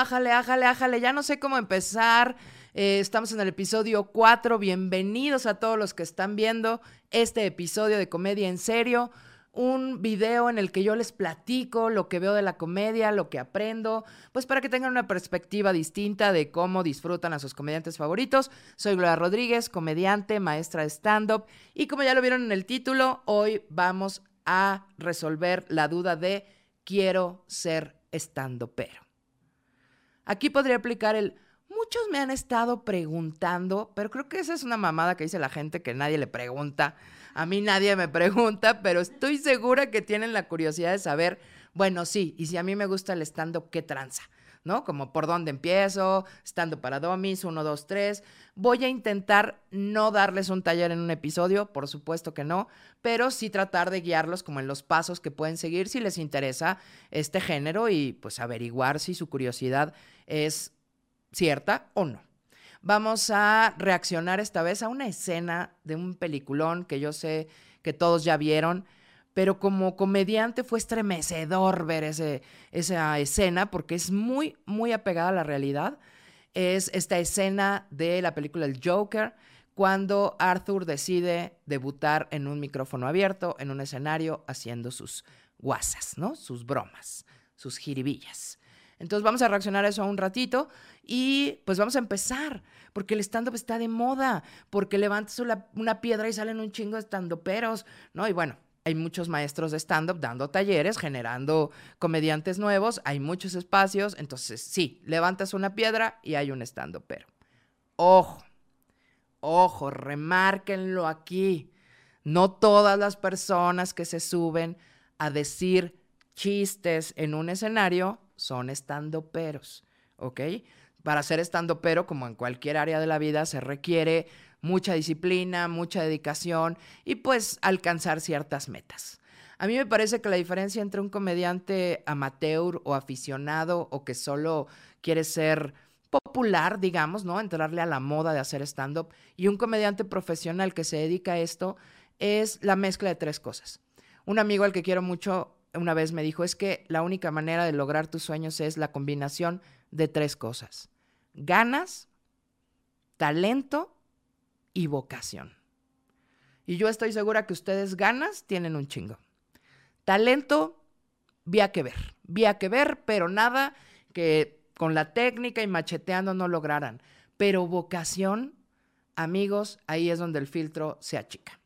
ájale, ájale, ájale, ya no sé cómo empezar. Eh, estamos en el episodio 4. Bienvenidos a todos los que están viendo este episodio de Comedia en Serio. Un video en el que yo les platico lo que veo de la comedia, lo que aprendo, pues para que tengan una perspectiva distinta de cómo disfrutan a sus comediantes favoritos. Soy Gloria Rodríguez, comediante, maestra de stand-up. Y como ya lo vieron en el título, hoy vamos a resolver la duda de quiero ser estando pero. Aquí podría aplicar el muchos me han estado preguntando, pero creo que esa es una mamada que dice la gente que nadie le pregunta. A mí nadie me pregunta, pero estoy segura que tienen la curiosidad de saber, bueno, sí, y si a mí me gusta el stand-up, ¿qué tranza? ¿No? Como por dónde empiezo, estando para domis, uno, dos, tres. Voy a intentar no darles un taller en un episodio, por supuesto que no, pero sí tratar de guiarlos como en los pasos que pueden seguir si les interesa este género y pues averiguar si su curiosidad es cierta o no. Vamos a reaccionar esta vez a una escena de un peliculón que yo sé que todos ya vieron pero como comediante fue estremecedor ver ese, esa escena porque es muy, muy apegada a la realidad. Es esta escena de la película El Joker, cuando Arthur decide debutar en un micrófono abierto, en un escenario, haciendo sus guasas, ¿no? Sus bromas, sus jiribillas. Entonces vamos a reaccionar a eso un ratito y pues vamos a empezar, porque el stand-up está de moda, porque levantas una, piedra y salen un chingo de stand-uperos, ¿no? Y bueno, hay muchos maestros de stand-up dando talleres, generando comediantes nuevos, hay muchos espacios, entonces sí, levantas una piedra y hay un stand-up, pero ojo, ojo, remárquenlo aquí. No todas las personas que se suben a decir chistes en un escenario son stand-uperos, ¿ok? Para ser stand-upero, como en cualquier área de la vida, se requiere mucha disciplina, mucha dedicación y pues alcanzar ciertas metas. A mí me parece que la diferencia entre un comediante amateur o aficionado o que solo quiere ser popular, digamos, ¿no? Entrarle a la moda de hacer stand-up y un comediante profesional que se dedica a esto es la mezcla de tres cosas. Un amigo al que quiero mucho una vez me dijo, es que la única manera de lograr tus sueños es la combinación de tres cosas. Ganas, talento y vocación. Y yo estoy segura que ustedes ganas tienen un chingo. Talento, vía que ver, vía que ver, pero nada que con la técnica y macheteando no lograran. Pero vocación, amigos, ahí es donde el filtro se achica.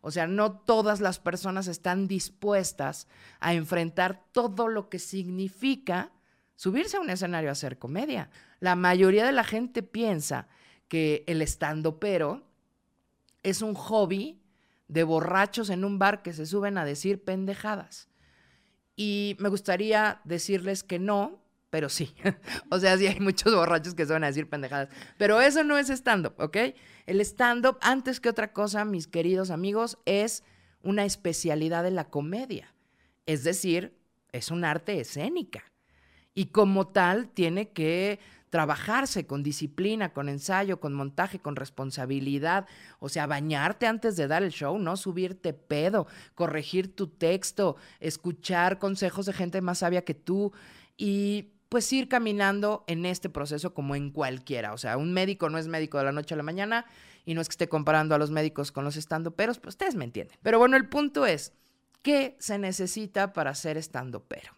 O sea, no todas las personas están dispuestas a enfrentar todo lo que significa subirse a un escenario a hacer comedia. La mayoría de la gente piensa que el estando pero es un hobby de borrachos en un bar que se suben a decir pendejadas. Y me gustaría decirles que no, pero sí. o sea, sí hay muchos borrachos que se suben a decir pendejadas. Pero eso no es stand-up, ¿ok? El stand-up, antes que otra cosa, mis queridos amigos, es una especialidad de la comedia. Es decir, es un arte escénica. Y como tal, tiene que trabajarse con disciplina, con ensayo, con montaje, con responsabilidad. O sea, bañarte antes de dar el show, no subirte pedo, corregir tu texto, escuchar consejos de gente más sabia que tú y pues ir caminando en este proceso como en cualquiera. O sea, un médico no es médico de la noche a la mañana y no es que esté comparando a los médicos con los estando peros, pues ustedes me entienden. Pero bueno, el punto es, ¿qué se necesita para ser estando pero?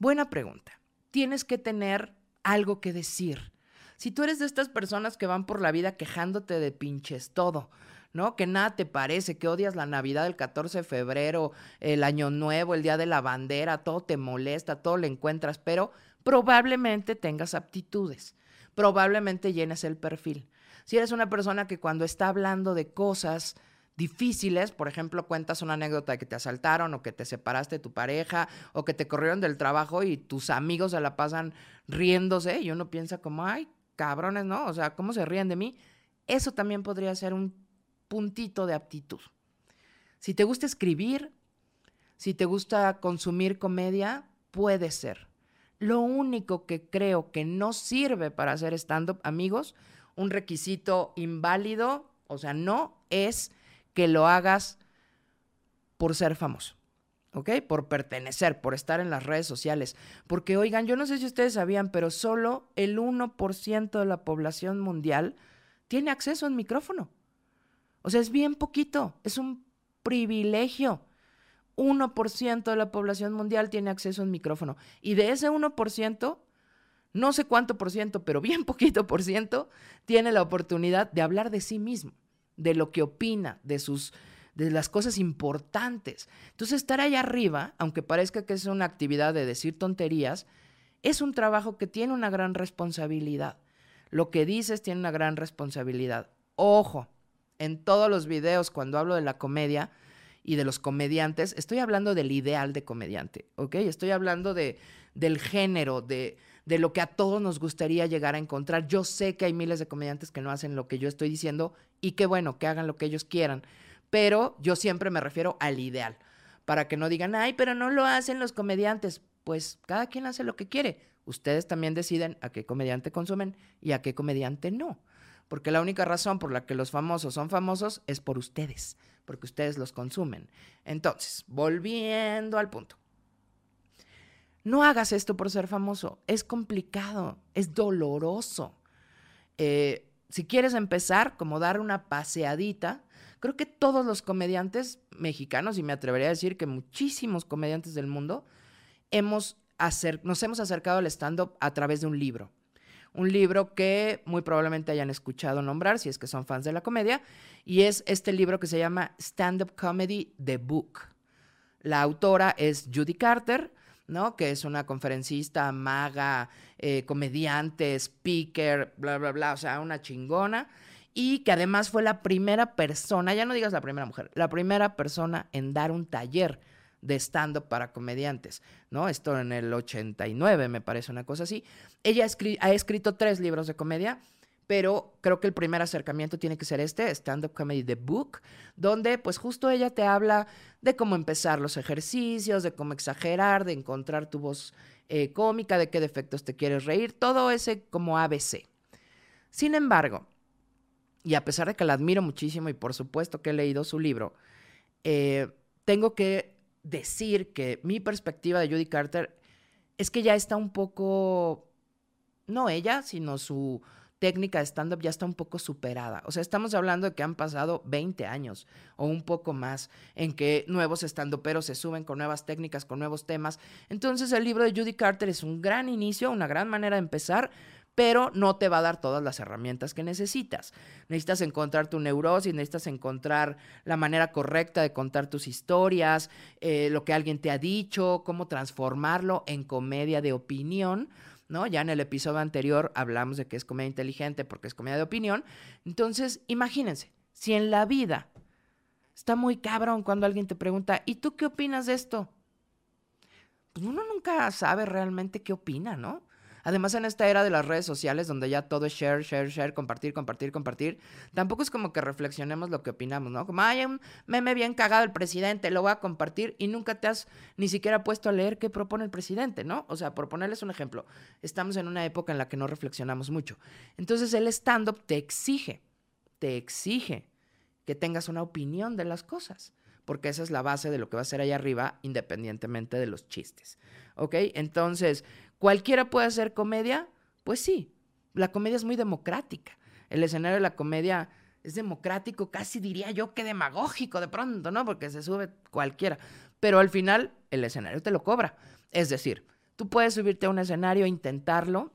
Buena pregunta tienes que tener algo que decir. Si tú eres de estas personas que van por la vida quejándote de pinches todo, ¿no? Que nada te parece, que odias la Navidad, el 14 de febrero, el Año Nuevo, el Día de la Bandera, todo te molesta, todo le encuentras, pero probablemente tengas aptitudes, probablemente llenes el perfil. Si eres una persona que cuando está hablando de cosas difíciles, por ejemplo, cuentas una anécdota de que te asaltaron o que te separaste de tu pareja o que te corrieron del trabajo y tus amigos se la pasan riéndose y uno piensa como, ay, cabrones, ¿no? O sea, ¿cómo se ríen de mí? Eso también podría ser un puntito de aptitud. Si te gusta escribir, si te gusta consumir comedia, puede ser. Lo único que creo que no sirve para hacer stand-up, amigos, un requisito inválido, o sea, no es que lo hagas por ser famoso. ¿ok? Por pertenecer, por estar en las redes sociales. Porque, oigan, yo no sé si ustedes sabían, pero solo el 1% de la población mundial tiene acceso a un micrófono. O sea, es bien poquito, es un privilegio. 1% de la población mundial tiene acceso a un micrófono. Y de ese 1%, no sé cuánto por ciento, pero bien poquito por ciento, tiene la oportunidad de hablar de sí mismo, de lo que opina, de sus de las cosas importantes. Entonces, estar ahí arriba, aunque parezca que es una actividad de decir tonterías, es un trabajo que tiene una gran responsabilidad. Lo que dices tiene una gran responsabilidad. Ojo, en todos los videos cuando hablo de la comedia y de los comediantes, estoy hablando del ideal de comediante, ¿ok? Estoy hablando de, del género, de, de lo que a todos nos gustaría llegar a encontrar. Yo sé que hay miles de comediantes que no hacen lo que yo estoy diciendo y qué bueno, que hagan lo que ellos quieran pero yo siempre me refiero al ideal, para que no digan, ay, pero no lo hacen los comediantes. Pues cada quien hace lo que quiere. Ustedes también deciden a qué comediante consumen y a qué comediante no. Porque la única razón por la que los famosos son famosos es por ustedes, porque ustedes los consumen. Entonces, volviendo al punto. No hagas esto por ser famoso. Es complicado, es doloroso. Eh, si quieres empezar, como dar una paseadita, Creo que todos los comediantes mexicanos, y me atrevería a decir que muchísimos comediantes del mundo, hemos nos hemos acercado al stand-up a través de un libro. Un libro que muy probablemente hayan escuchado nombrar, si es que son fans de la comedia, y es este libro que se llama Stand Up Comedy The Book. La autora es Judy Carter, ¿no? Que es una conferencista, maga, eh, comediante, speaker, bla, bla, bla, o sea, una chingona y que además fue la primera persona, ya no digas la primera mujer, la primera persona en dar un taller de stand-up para comediantes, ¿no? Esto en el 89, me parece una cosa así. Ella ha escrito tres libros de comedia, pero creo que el primer acercamiento tiene que ser este, Stand Up Comedy The Book, donde pues justo ella te habla de cómo empezar los ejercicios, de cómo exagerar, de encontrar tu voz eh, cómica, de qué defectos te quieres reír, todo ese como ABC. Sin embargo, y a pesar de que la admiro muchísimo y por supuesto que he leído su libro, eh, tengo que decir que mi perspectiva de Judy Carter es que ya está un poco, no ella, sino su técnica de stand-up ya está un poco superada. O sea, estamos hablando de que han pasado 20 años o un poco más en que nuevos stand-uperos se suben con nuevas técnicas, con nuevos temas. Entonces el libro de Judy Carter es un gran inicio, una gran manera de empezar, pero no te va a dar todas las herramientas que necesitas. Necesitas encontrar tu neurosis, necesitas encontrar la manera correcta de contar tus historias, eh, lo que alguien te ha dicho, cómo transformarlo en comedia de opinión. ¿No? Ya en el episodio anterior hablamos de que es comedia inteligente porque es comedia de opinión. Entonces, imagínense, si en la vida está muy cabrón cuando alguien te pregunta, ¿y tú qué opinas de esto? Pues uno nunca sabe realmente qué opina, ¿no? Además, en esta era de las redes sociales, donde ya todo es share, share, share, compartir, compartir, compartir, tampoco es como que reflexionemos lo que opinamos, ¿no? Como, hay un meme bien cagado el presidente, lo voy a compartir y nunca te has ni siquiera puesto a leer qué propone el presidente, ¿no? O sea, por ponerles un ejemplo, estamos en una época en la que no reflexionamos mucho. Entonces, el stand-up te exige, te exige que tengas una opinión de las cosas porque esa es la base de lo que va a ser allá arriba, independientemente de los chistes. ¿Ok? Entonces, ¿Cualquiera puede hacer comedia? Pues sí, la comedia es muy democrática. El escenario de la comedia es democrático, casi diría yo que demagógico de pronto, ¿no? Porque se sube cualquiera. Pero al final el escenario te lo cobra. Es decir, tú puedes subirte a un escenario e intentarlo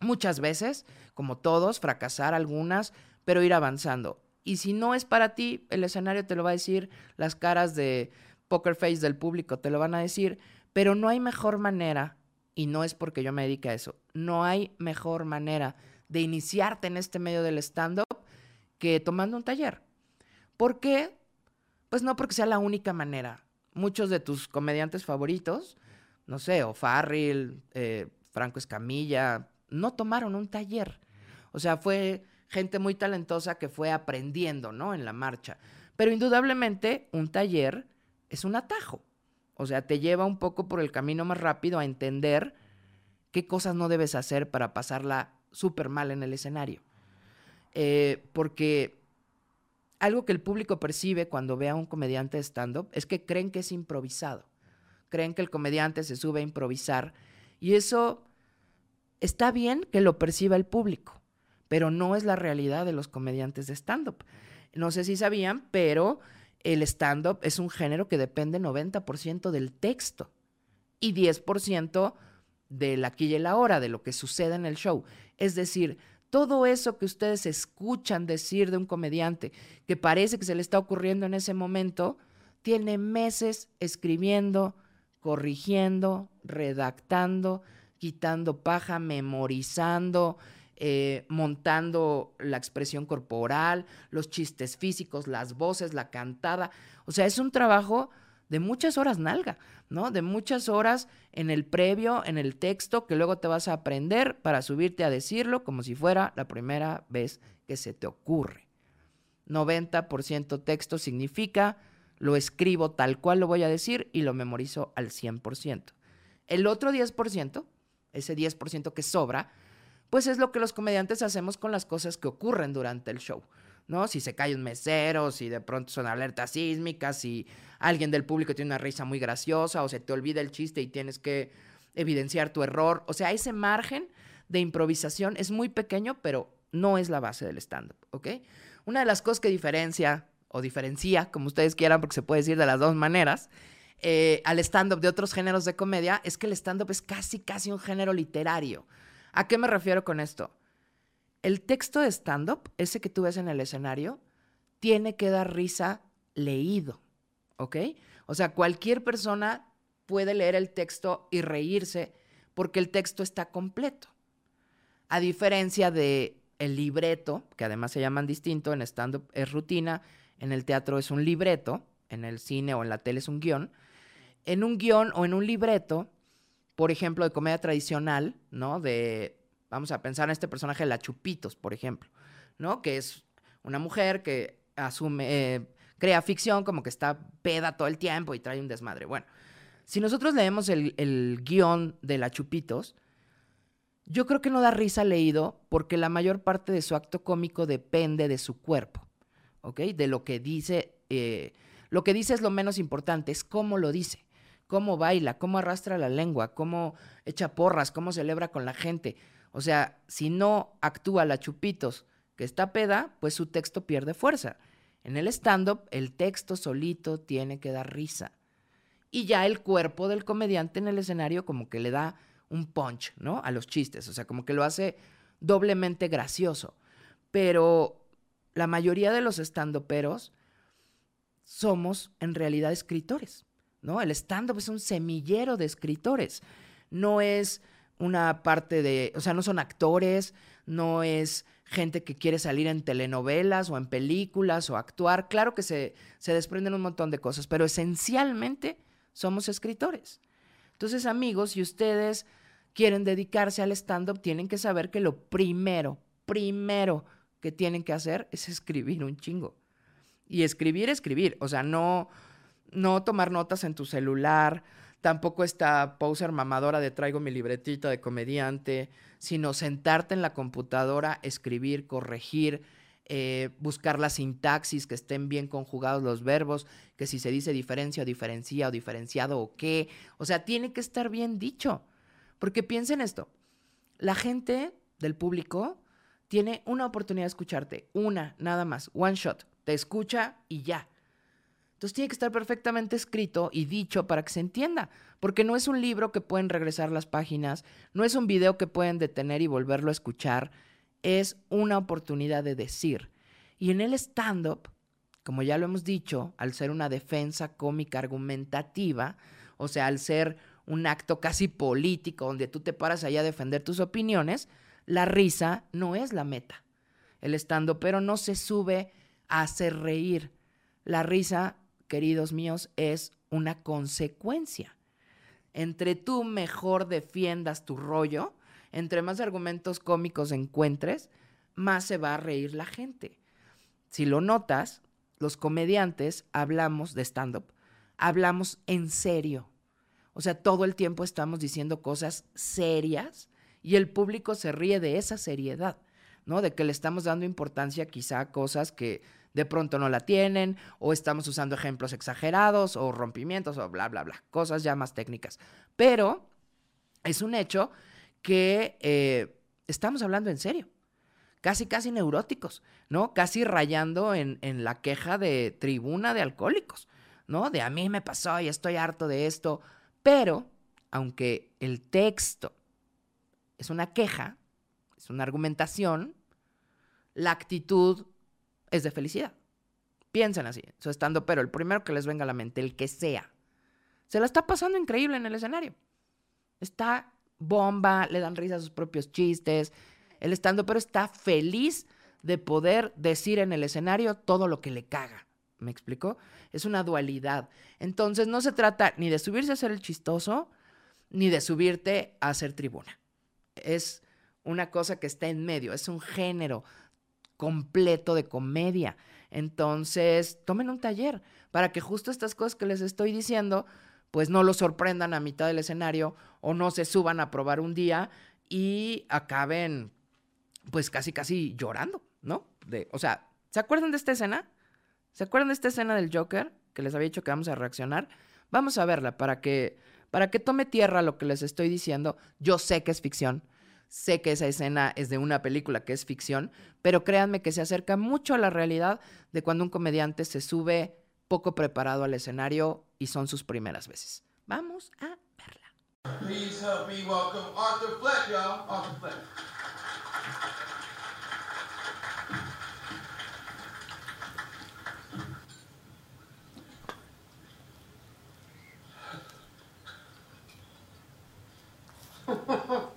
muchas veces, como todos, fracasar algunas, pero ir avanzando. Y si no es para ti, el escenario te lo va a decir, las caras de poker face del público te lo van a decir, pero no hay mejor manera y no es porque yo me dedique a eso. No hay mejor manera de iniciarte en este medio del stand-up que tomando un taller. ¿Por qué? Pues no porque sea la única manera. Muchos de tus comediantes favoritos, no sé, o eh, Franco Escamilla, no tomaron un taller. O sea, fue gente muy talentosa que fue aprendiendo, ¿no? En la marcha. Pero indudablemente un taller es un atajo. O sea, te lleva un poco por el camino más rápido a entender qué cosas no debes hacer para pasarla súper mal en el escenario. Eh, porque algo que el público percibe cuando ve a un comediante stand-up es que creen que es improvisado. creen que el comediante se sube a improvisar y eso está bien que lo perciba el público, pero no es la realidad de los comediantes de stand-up. No sé si sabían, pero el stand-up es un género que depende 90% del texto y 10% de la aquí y la hora, de lo que sucede en el show. Es decir, todo eso que ustedes escuchan decir de un comediante, que parece que se le está ocurriendo en ese momento, tiene meses escribiendo, corrigiendo, redactando, quitando paja, memorizando, eh, montando la expresión corporal, los chistes físicos, las voces, la cantada. O sea, es un trabajo de muchas horas nalga, ¿no? De muchas horas en el previo, en el texto, que luego te vas a aprender para subirte a decirlo como si fuera la primera vez que se te ocurre. 90% texto significa lo escribo tal cual lo voy a decir y lo memorizo al 100%. El otro 10%, ese 10% que sobra, pues es lo que los comediantes hacemos con las cosas que ocurren durante el show. ¿no? Si se cae un mesero, si de pronto son alertas sísmicas, si alguien del público tiene una risa muy graciosa o se te olvida el chiste y tienes que evidenciar tu error. O sea, ese margen de improvisación es muy pequeño, pero no es la base del stand-up, ¿ok? Una de las cosas que diferencia o diferencia, como ustedes quieran, porque se puede decir de las dos maneras, eh, al stand-up de otros géneros de comedia, es que el stand-up es casi, casi un género literario. ¿A qué me refiero con esto? El texto de stand-up, ese que tú ves en el escenario, tiene que dar risa leído, ¿ok? O sea, cualquier persona puede leer el texto y reírse porque el texto está completo. A diferencia de el libreto, que además se llaman distinto, en stand-up es rutina, en el teatro es un libreto, en el cine o en la tele es un guion. En un guion o en un libreto, por ejemplo, de comedia tradicional, ¿no? De, vamos a pensar en este personaje, la Chupitos, por ejemplo, ¿no? Que es una mujer que asume, eh, crea ficción como que está peda todo el tiempo y trae un desmadre. Bueno, si nosotros leemos el, el guion de la Chupitos, yo creo que no da risa leído porque la mayor parte de su acto cómico depende de su cuerpo. ¿ok? De lo que dice, eh, lo que dice es lo menos importante, es cómo lo dice, cómo baila, cómo arrastra la lengua, cómo echa porras, cómo celebra con la gente. O sea, si no actúa la chupitos que está peda, pues su texto pierde fuerza. En el stand-up, el texto solito tiene que dar risa. Y ya el cuerpo del comediante en el escenario como que le da un punch, ¿no? A los chistes, o sea, como que lo hace doblemente gracioso. Pero la mayoría de los estandoperos somos en realidad escritores, ¿no? El stand-up es un semillero de escritores. No es una parte de, o sea, no son actores, no es gente que quiere salir en telenovelas o en películas o actuar. Claro que se, se desprenden un montón de cosas, pero esencialmente somos escritores. Entonces, amigos, si ustedes quieren dedicarse al stand-up, tienen que saber que lo primero, primero que tienen que hacer es escribir un chingo. Y escribir, escribir. O sea, no, no tomar notas en tu celular, tampoco esta poser mamadora de traigo mi libretita de comediante, sino sentarte en la computadora, escribir, corregir, eh, buscar la sintaxis, que estén bien conjugados los verbos, que si se dice diferencia o diferencia o diferenciado o qué. O sea, tiene que estar bien dicho. Porque piensen esto, la gente del público tiene una oportunidad de escucharte, una, nada más, one shot, te escucha y ya. Entonces tiene que estar perfectamente escrito y dicho para que se entienda, porque no es un libro que pueden regresar las páginas, no es un video que pueden detener y volverlo a escuchar, es una oportunidad de decir. Y en el stand-up, como ya lo hemos dicho, al ser una defensa cómica argumentativa, o sea, al ser un acto casi político donde tú te paras allá a defender tus opiniones, la risa no es la meta. El estando, pero no se sube a hacer reír. La risa, queridos míos, es una consecuencia. Entre tú mejor defiendas tu rollo, entre más argumentos cómicos encuentres, más se va a reír la gente. Si lo notas, los comediantes hablamos de stand-up, hablamos en serio. O sea, todo el tiempo estamos diciendo cosas serias y el público se ríe de esa seriedad, ¿no? De que le estamos dando importancia quizá a cosas que de pronto no la tienen, o estamos usando ejemplos exagerados, o rompimientos, o bla, bla, bla, cosas ya más técnicas. Pero es un hecho que eh, estamos hablando en serio, casi, casi neuróticos, ¿no? Casi rayando en, en la queja de tribuna de alcohólicos, ¿no? De a mí me pasó y estoy harto de esto, pero aunque el texto es una queja, es una argumentación, la actitud es de felicidad. Piensen así, eso estando, pero el primero que les venga a la mente, el que sea, se la está pasando increíble en el escenario. Está bomba, le dan risa a sus propios chistes, el estando, pero está feliz de poder decir en el escenario todo lo que le caga. ¿Me explicó? Es una dualidad. Entonces no se trata ni de subirse a ser el chistoso, ni de subirte a ser tribuna. Es una cosa que está en medio, es un género completo de comedia. Entonces, tomen un taller para que justo estas cosas que les estoy diciendo, pues no los sorprendan a mitad del escenario o no se suban a probar un día y acaben, pues casi, casi llorando, ¿no? De, o sea, ¿se acuerdan de esta escena? ¿Se acuerdan de esta escena del Joker que les había dicho que vamos a reaccionar? Vamos a verla para que, para que tome tierra lo que les estoy diciendo. Yo sé que es ficción. Sé que esa escena es de una película que es ficción, pero créanme que se acerca mucho a la realidad de cuando un comediante se sube poco preparado al escenario y son sus primeras veces. Vamos a verla. Please help me welcome Arthur Fleck.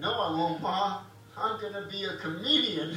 No, I won't, Ma. I'm going to be a comedian.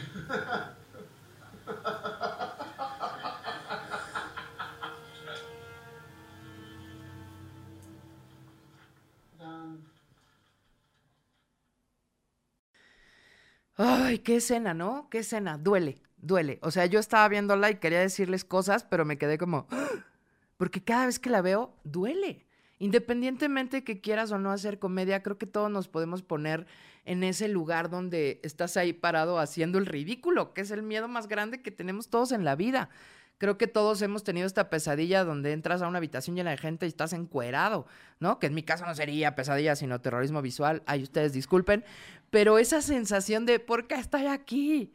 Ay, qué escena, ¿no? Qué escena. Duele, duele. O sea, yo estaba viéndola y quería decirles cosas, pero me quedé como... Porque cada vez que la veo, duele. Independientemente de que quieras o no hacer comedia, creo que todos nos podemos poner en ese lugar donde estás ahí parado haciendo el ridículo, que es el miedo más grande que tenemos todos en la vida. Creo que todos hemos tenido esta pesadilla donde entras a una habitación llena de gente y estás encuerado, ¿no? Que en mi caso no sería pesadilla, sino terrorismo visual. Ay, ustedes disculpen. Pero esa sensación de, ¿por qué estoy aquí?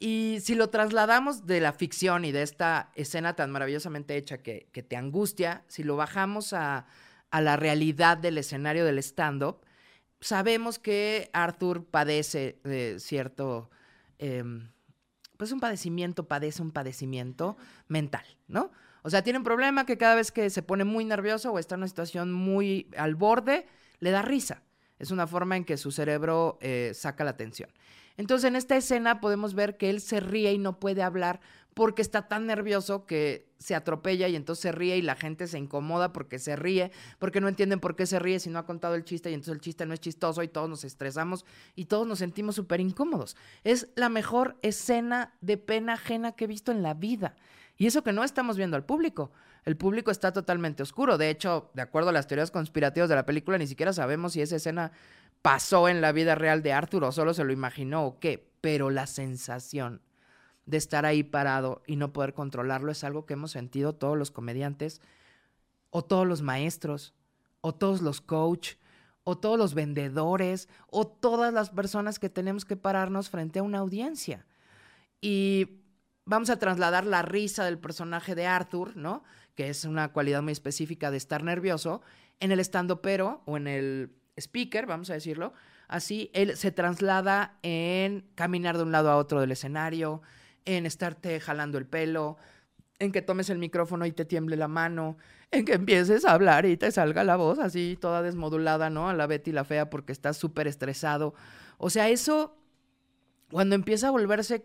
Y si lo trasladamos de la ficción y de esta escena tan maravillosamente hecha que, te angustia, si lo bajamos a, la realidad del escenario del stand-up, sabemos que Arthur padece de cierto... Em, pues un padecimiento, padece un padecimiento mental, ¿no? O sea, tiene un problema que cada vez que se pone muy nervioso o está en una situación muy al borde, le da risa. Es una forma en que su cerebro eh, saca la atención. Entonces, en esta escena podemos ver que él se ríe y no puede hablar porque está tan nervioso que se atropella y entonces se ríe y la gente se incomoda porque se ríe, porque no entienden por qué se ríe si no ha contado el chiste y entonces el chiste no es chistoso y todos nos estresamos y todos nos sentimos súper incómodos. Es la mejor escena de pena ajena que he visto en la vida. Y eso que no estamos viendo al público. El público está totalmente oscuro. De hecho, de acuerdo a las teorías conspirativas de la película, ni siquiera sabemos si esa escena pasó en la vida real de Arthur o solo se lo imaginó o qué. Pero la sensación de estar ahí parado y no poder controlarlo es algo que hemos sentido todos los comediantes o todos los maestros o todos los coach o todos los vendedores o todas las personas que tenemos que pararnos frente a una audiencia. Y vamos a trasladar la risa del personaje de Arthur, ¿no? Que es una cualidad muy específica de estar nervioso, en el estando pero o en el speaker, vamos a decirlo. Así, él se traslada en caminar de un lado a otro del escenario, en estarte jalando el pelo, en que tomes el micrófono y te tiemble la mano, en que empieces a hablar y te salga la voz así toda desmodulada, ¿no? A la Betty la fea porque estás súper estresado. O sea, eso, cuando empieza a volverse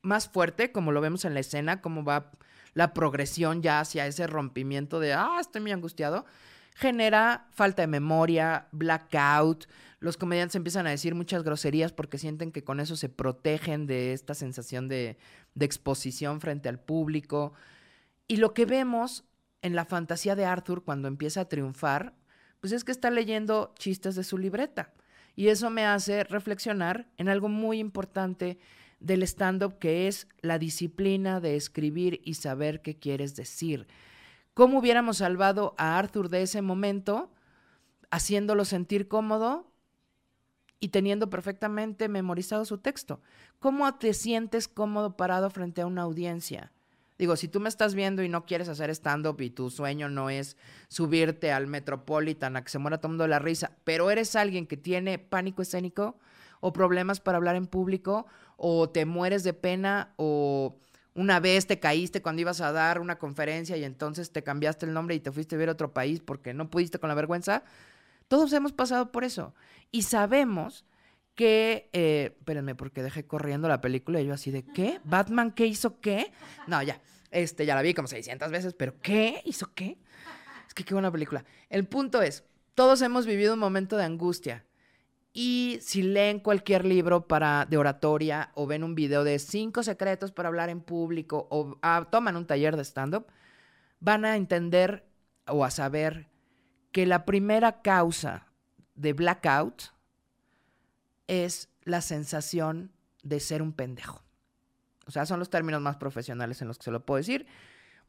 más fuerte, como lo vemos en la escena, cómo va la progresión ya hacia ese rompimiento de, ah, estoy muy angustiado, genera falta de memoria, blackout. Los comediantes empiezan a decir muchas groserías porque sienten que con eso se protegen de esta sensación de, exposición frente al público. Y lo que vemos en la fantasía de Arthur cuando empieza a triunfar, pues es que está leyendo chistes de su libreta. Y eso me hace reflexionar en algo muy importante del stand-up que es la disciplina de escribir y saber qué quieres decir. ¿Cómo hubiéramos salvado a Arthur de ese momento haciéndolo sentir cómodo y teniendo perfectamente memorizado su texto? ¿Cómo te sientes cómodo parado frente a una audiencia? Digo, si tú me estás viendo y no quieres hacer stand-up y tu sueño no es subirte al Metropolitan a que se muera todo mundo la risa, pero eres alguien que tiene pánico escénico o problemas para hablar en público o te mueres de pena o una vez te caíste cuando ibas a dar una conferencia y entonces te cambiaste el nombre y te fuiste a ver a otro país porque no pudiste con la vergüenza. Todos hemos pasado por eso y sabemos que, eh, espérenme, porque dejé corriendo la película y yo así de, ¿qué? ¿Batman qué hizo qué? No, ya, este, ya la vi como 600 veces, pero ¿qué? ¿Hizo qué? Es que qué buena película. El punto es, todos hemos vivido un momento de angustia y si leen cualquier libro para, de oratoria o ven un video de cinco secretos para hablar en público o ah, toman un taller de stand-up, van a entender o a saber que la primera causa de blackout es la sensación de ser un pendejo. O sea, son los términos más profesionales en los que se lo puedo decir.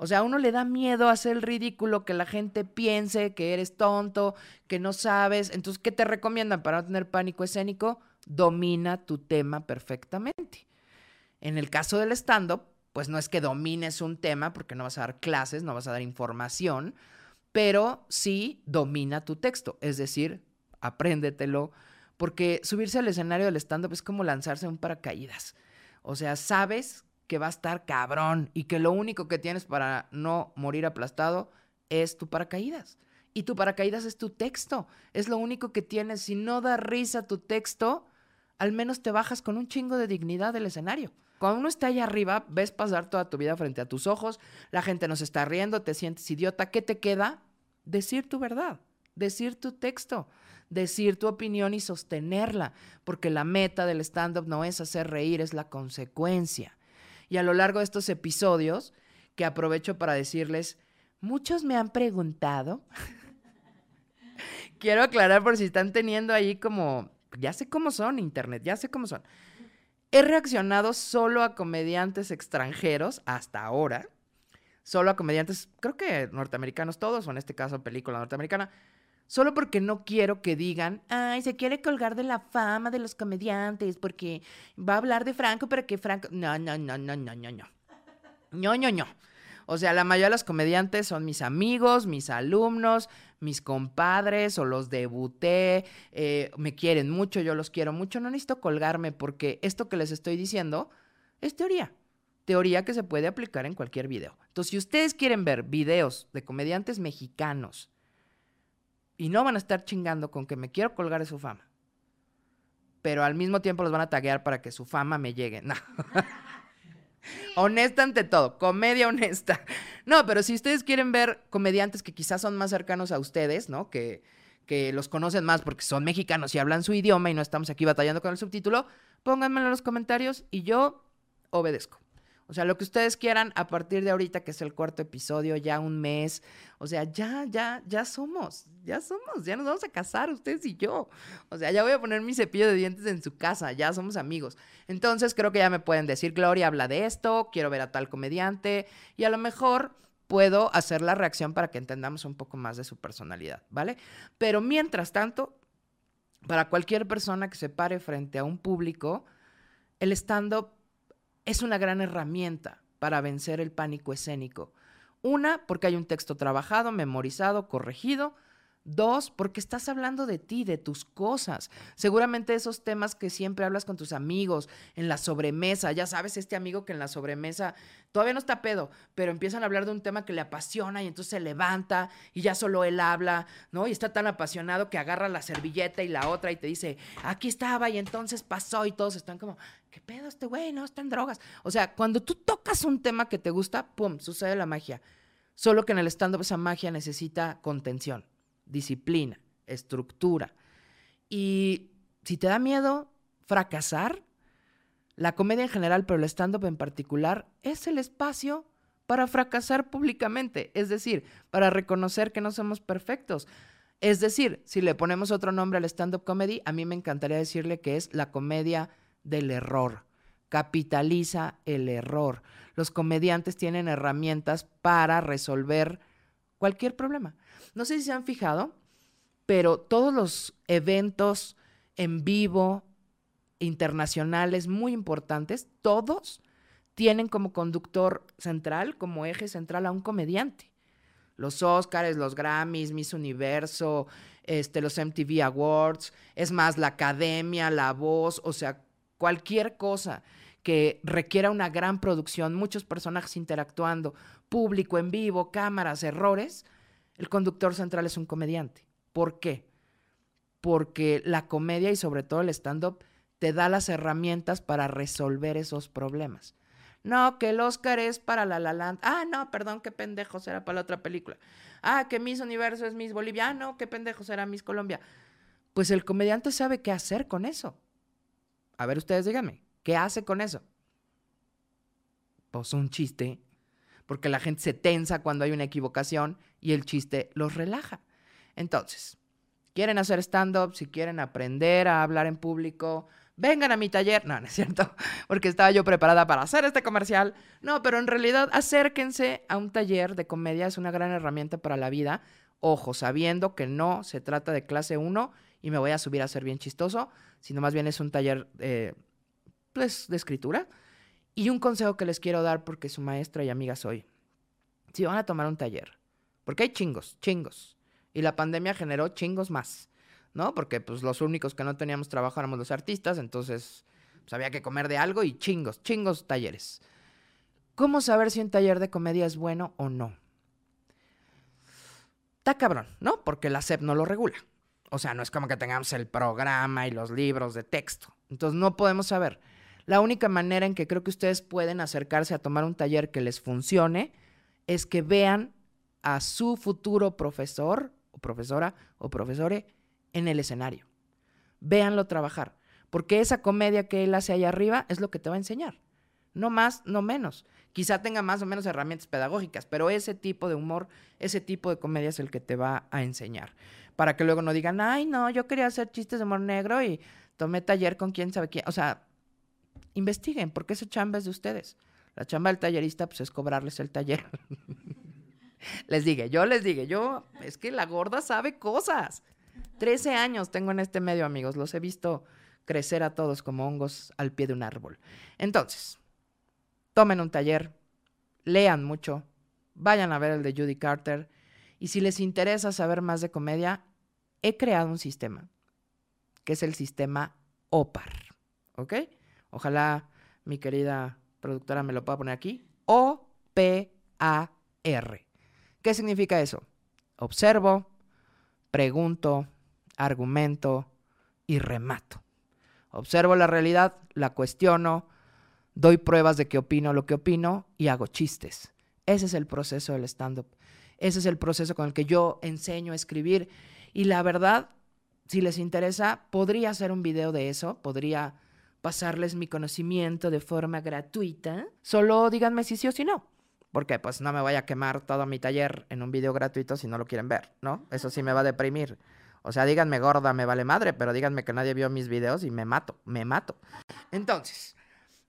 O sea, a uno le da miedo hacer el ridículo, que la gente piense que eres tonto, que no sabes. Entonces, ¿qué te recomiendan para no tener pánico escénico? Domina tu tema perfectamente. En el caso del stand-up, pues no es que domines un tema, porque no vas a dar clases, no vas a dar información, pero sí domina tu texto, es decir, apréndetelo, porque subirse al escenario del stand-up es como lanzarse un paracaídas. O sea, sabes que va a estar cabrón y que lo único que tienes para no morir aplastado es tu paracaídas. Y tu paracaídas es tu texto. Es lo único que tienes. Si no da risa tu texto, al menos te bajas con un chingo de dignidad del escenario. Cuando uno está allá arriba, ves pasar toda tu vida frente a tus ojos, la gente nos está riendo, te sientes idiota. ¿Qué te queda? Decir tu verdad, decir tu texto, decir tu opinión y sostenerla, porque la meta del stand-up no es hacer reír, es la consecuencia. Y a lo largo de estos episodios, que aprovecho para decirles, muchos me han preguntado, quiero aclarar por si están teniendo ahí como, ya sé cómo son internet, ya sé cómo son. He reaccionado solo a comediantes extranjeros hasta ahora, solo a comediantes, creo que norteamericanos todos, o en este caso película norteamericana, Solo porque no quiero que digan, ay, se quiere colgar de la fama de los comediantes porque va a hablar de Franco, pero que Franco... No, no, no, no, no, no, no. No, no, no. O sea, la mayoría de los comediantes son mis amigos, mis alumnos, mis compadres o los debuté, eh, me quieren mucho, yo los quiero mucho. No necesito colgarme porque esto que les estoy diciendo es teoría. Teoría que se puede aplicar en cualquier video. Entonces, si ustedes quieren ver videos de comediantes mexicanos y no van a estar chingando con que me quiero colgar de su fama. Pero al mismo tiempo los van a taguear para que su fama me llegue. No. honesta ante todo, comedia honesta. No, pero si ustedes quieren ver comediantes que quizás son más cercanos a ustedes, ¿no? Que, que los conocen más porque son mexicanos y hablan su idioma y no estamos aquí batallando con el subtítulo, pónganmelo en los comentarios y yo obedezco. O sea, lo que ustedes quieran a partir de ahorita, que es el cuarto episodio, ya un mes. O sea, ya, ya, ya somos, ya somos, ya nos vamos a casar ustedes y yo. O sea, ya voy a poner mi cepillo de dientes en su casa, ya somos amigos. Entonces creo que ya me pueden decir, Gloria habla de esto, quiero ver a tal comediante y a lo mejor puedo hacer la reacción para que entendamos un poco más de su personalidad, ¿vale? Pero mientras tanto, para cualquier persona que se pare frente a un público, el stand-up es una gran herramienta para vencer el pánico escénico. Una, porque hay un texto trabajado, memorizado, corregido. Dos, porque estás hablando de ti, de tus cosas. Seguramente esos temas que siempre hablas con tus amigos, en la sobremesa, ya sabes, este amigo que en la sobremesa todavía no está pedo, pero empiezan a hablar de un tema que le apasiona y entonces se levanta y ya solo él habla, ¿no? Y está tan apasionado que agarra la servilleta y la otra y te dice, aquí estaba y entonces pasó y todos están como, ¿qué pedo este güey? No, está en drogas. O sea, cuando tú tocas un tema que te gusta, ¡pum!, sucede la magia. Solo que en el stand-up esa magia necesita contención disciplina, estructura. Y si te da miedo fracasar, la comedia en general, pero el stand-up en particular, es el espacio para fracasar públicamente, es decir, para reconocer que no somos perfectos. Es decir, si le ponemos otro nombre al stand-up comedy, a mí me encantaría decirle que es la comedia del error. Capitaliza el error. Los comediantes tienen herramientas para resolver cualquier problema. No sé si se han fijado, pero todos los eventos en vivo internacionales muy importantes, todos tienen como conductor central, como eje central a un comediante. Los Oscars, los Grammys, Miss Universo, este, los MTV Awards, es más, la academia, la voz, o sea, cualquier cosa que requiera una gran producción, muchos personajes interactuando, público en vivo, cámaras, errores, el conductor central es un comediante. ¿Por qué? Porque la comedia y sobre todo el stand-up te da las herramientas para resolver esos problemas. No, que el Oscar es para La La Land. Ah, no, perdón, qué pendejo será para la otra película. Ah, que Miss Universo es Miss Bolivia. Ah, no, qué pendejo será Miss Colombia. Pues el comediante sabe qué hacer con eso. A ver, ustedes díganme, ¿qué hace con eso? Pues un chiste porque la gente se tensa cuando hay una equivocación y el chiste los relaja. Entonces, quieren hacer stand-up, si quieren aprender a hablar en público, vengan a mi taller. No, no es cierto, porque estaba yo preparada para hacer este comercial. No, pero en realidad acérquense a un taller de comedia, es una gran herramienta para la vida. Ojo, sabiendo que no se trata de clase 1 y me voy a subir a ser bien chistoso, sino más bien es un taller eh, pues, de escritura y un consejo que les quiero dar porque su maestra y amiga soy. Si van a tomar un taller, porque hay chingos, chingos. Y la pandemia generó chingos más, ¿no? Porque pues los únicos que no teníamos trabajo éramos los artistas, entonces pues, había que comer de algo y chingos, chingos talleres. ¿Cómo saber si un taller de comedia es bueno o no? Está cabrón, ¿no? Porque la SEP no lo regula. O sea, no es como que tengamos el programa y los libros de texto. Entonces no podemos saber. La única manera en que creo que ustedes pueden acercarse a tomar un taller que les funcione es que vean a su futuro profesor o profesora o profesore en el escenario. Véanlo trabajar, porque esa comedia que él hace ahí arriba es lo que te va a enseñar. No más, no menos. Quizá tenga más o menos herramientas pedagógicas, pero ese tipo de humor, ese tipo de comedia es el que te va a enseñar. Para que luego no digan, ay, no, yo quería hacer chistes de humor negro y tomé taller con quién sabe quién. O sea, investiguen, porque esa chamba es de ustedes. La chamba del tallerista, pues es cobrarles el taller. les dije, yo les dije, yo, es que la gorda sabe cosas. Trece años tengo en este medio, amigos. Los he visto crecer a todos como hongos al pie de un árbol. Entonces, tomen un taller, lean mucho, vayan a ver el de Judy Carter. Y si les interesa saber más de comedia, he creado un sistema, que es el sistema OPAR. ¿Ok? Ojalá mi querida productora me lo pueda poner aquí. O-P-A-R. ¿Qué significa eso? Observo, pregunto, argumento y remato. Observo la realidad, la cuestiono, doy pruebas de que opino lo que opino y hago chistes. Ese es el proceso del stand-up. Ese es el proceso con el que yo enseño a escribir. Y la verdad, si les interesa, podría hacer un video de eso, podría pasarles mi conocimiento de forma gratuita. Solo díganme si sí o si no. Porque pues no me voy a quemar todo mi taller en un video gratuito si no lo quieren ver, ¿no? Eso sí me va a deprimir. O sea, díganme gorda, me vale madre, pero díganme que nadie vio mis videos y me mato, me mato. Entonces,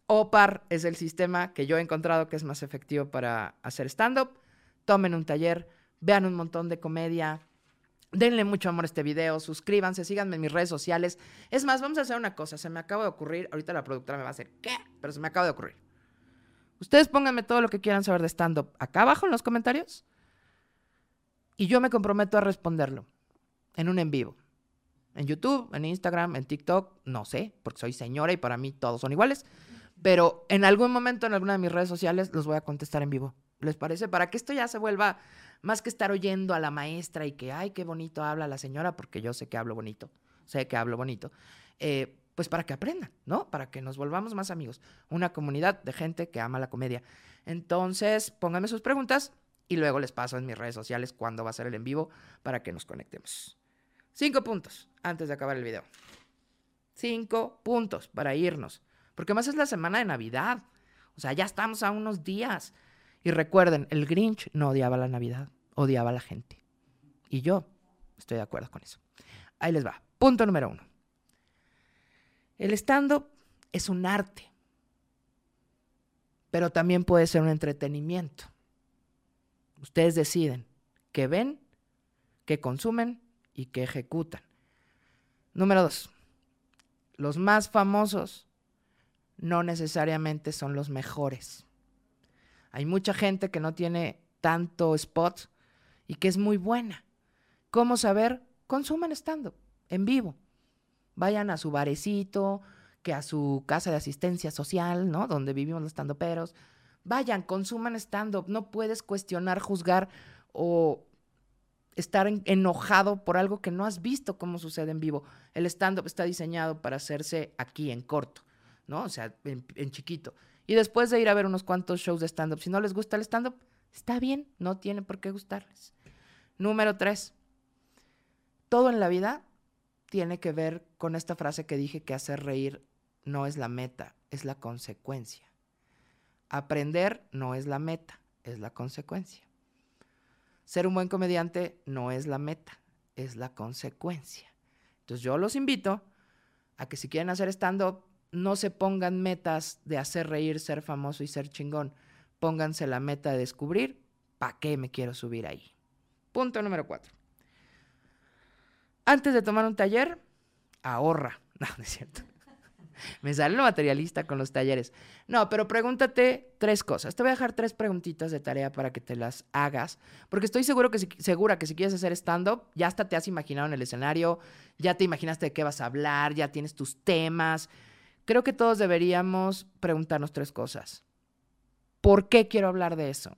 OPAR es el sistema que yo he encontrado que es más efectivo para hacer stand-up. Tomen un taller, vean un montón de comedia, Denle mucho amor a este video, suscríbanse, síganme en mis redes sociales. Es más, vamos a hacer una cosa, se me acaba de ocurrir, ahorita la productora me va a hacer, ¿qué? Pero se me acaba de ocurrir. Ustedes pónganme todo lo que quieran saber de stand-up acá abajo en los comentarios y yo me comprometo a responderlo en un en vivo. En YouTube, en Instagram, en TikTok, no sé, porque soy señora y para mí todos son iguales. Pero en algún momento en alguna de mis redes sociales los voy a contestar en vivo. ¿Les parece? Para que esto ya se vuelva más que estar oyendo a la maestra y que, ay, qué bonito habla la señora, porque yo sé que hablo bonito, sé que hablo bonito. Eh, pues para que aprendan, ¿no? Para que nos volvamos más amigos. Una comunidad de gente que ama la comedia. Entonces, pónganme sus preguntas y luego les paso en mis redes sociales cuándo va a ser el en vivo para que nos conectemos. Cinco puntos antes de acabar el video. Cinco puntos para irnos. Porque más es la semana de Navidad. O sea, ya estamos a unos días. Y recuerden, el Grinch no odiaba la Navidad, odiaba a la gente. Y yo estoy de acuerdo con eso. Ahí les va. Punto número uno. El stand-up es un arte, pero también puede ser un entretenimiento. Ustedes deciden qué ven, qué consumen y qué ejecutan. Número dos, los más famosos no necesariamente son los mejores. Hay mucha gente que no tiene tanto spot y que es muy buena. ¿Cómo saber? Consuman stand-up en vivo. Vayan a su barecito, que a su casa de asistencia social, ¿no? Donde vivimos los estandoperos. Vayan, consuman stand-up. No puedes cuestionar, juzgar o estar enojado por algo que no has visto cómo sucede en vivo. El stand-up está diseñado para hacerse aquí, en corto, ¿no? O sea, en chiquito. Y después de ir a ver unos cuantos shows de stand-up, si no les gusta el stand-up, está bien, no tiene por qué gustarles. Número tres, todo en la vida tiene que ver con esta frase que dije que hacer reír no es la meta, es la consecuencia. Aprender no es la meta, es la consecuencia. Ser un buen comediante no es la meta, es la consecuencia. Entonces yo los invito a que si quieren hacer stand-up, no se pongan metas de hacer reír, ser famoso y ser chingón. Pónganse la meta de descubrir para qué me quiero subir ahí. Punto número cuatro. Antes de tomar un taller, ahorra. No, no es cierto. Me sale lo materialista con los talleres. No, pero pregúntate tres cosas. Te voy a dejar tres preguntitas de tarea para que te las hagas, porque estoy seguro que segura que si quieres hacer stand-up, ya hasta te has imaginado en el escenario, ya te imaginaste de qué vas a hablar, ya tienes tus temas. Creo que todos deberíamos preguntarnos tres cosas. ¿Por qué quiero hablar de eso?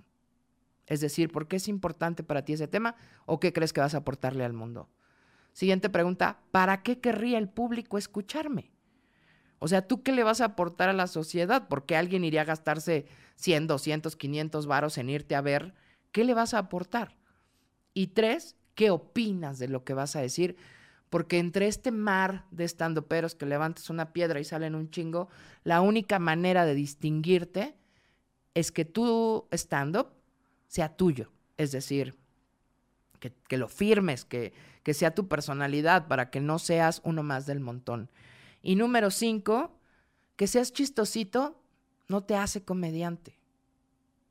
Es decir, ¿por qué es importante para ti ese tema o qué crees que vas a aportarle al mundo? Siguiente pregunta, ¿para qué querría el público escucharme? O sea, ¿tú qué le vas a aportar a la sociedad? ¿Por qué alguien iría a gastarse 100, 200, 500 varos en irte a ver? ¿Qué le vas a aportar? Y tres, ¿qué opinas de lo que vas a decir? Porque entre este mar de estandoperos que levantas una piedra y salen un chingo, la única manera de distinguirte es que tu stand-up sea tuyo. Es decir, que, lo firmes, que sea tu personalidad para que no seas uno más del montón. Y número cinco, que seas chistosito no te hace comediante.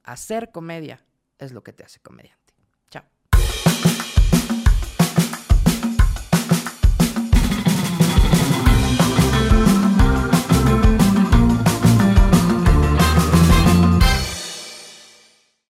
Hacer comedia es lo que te hace comediante.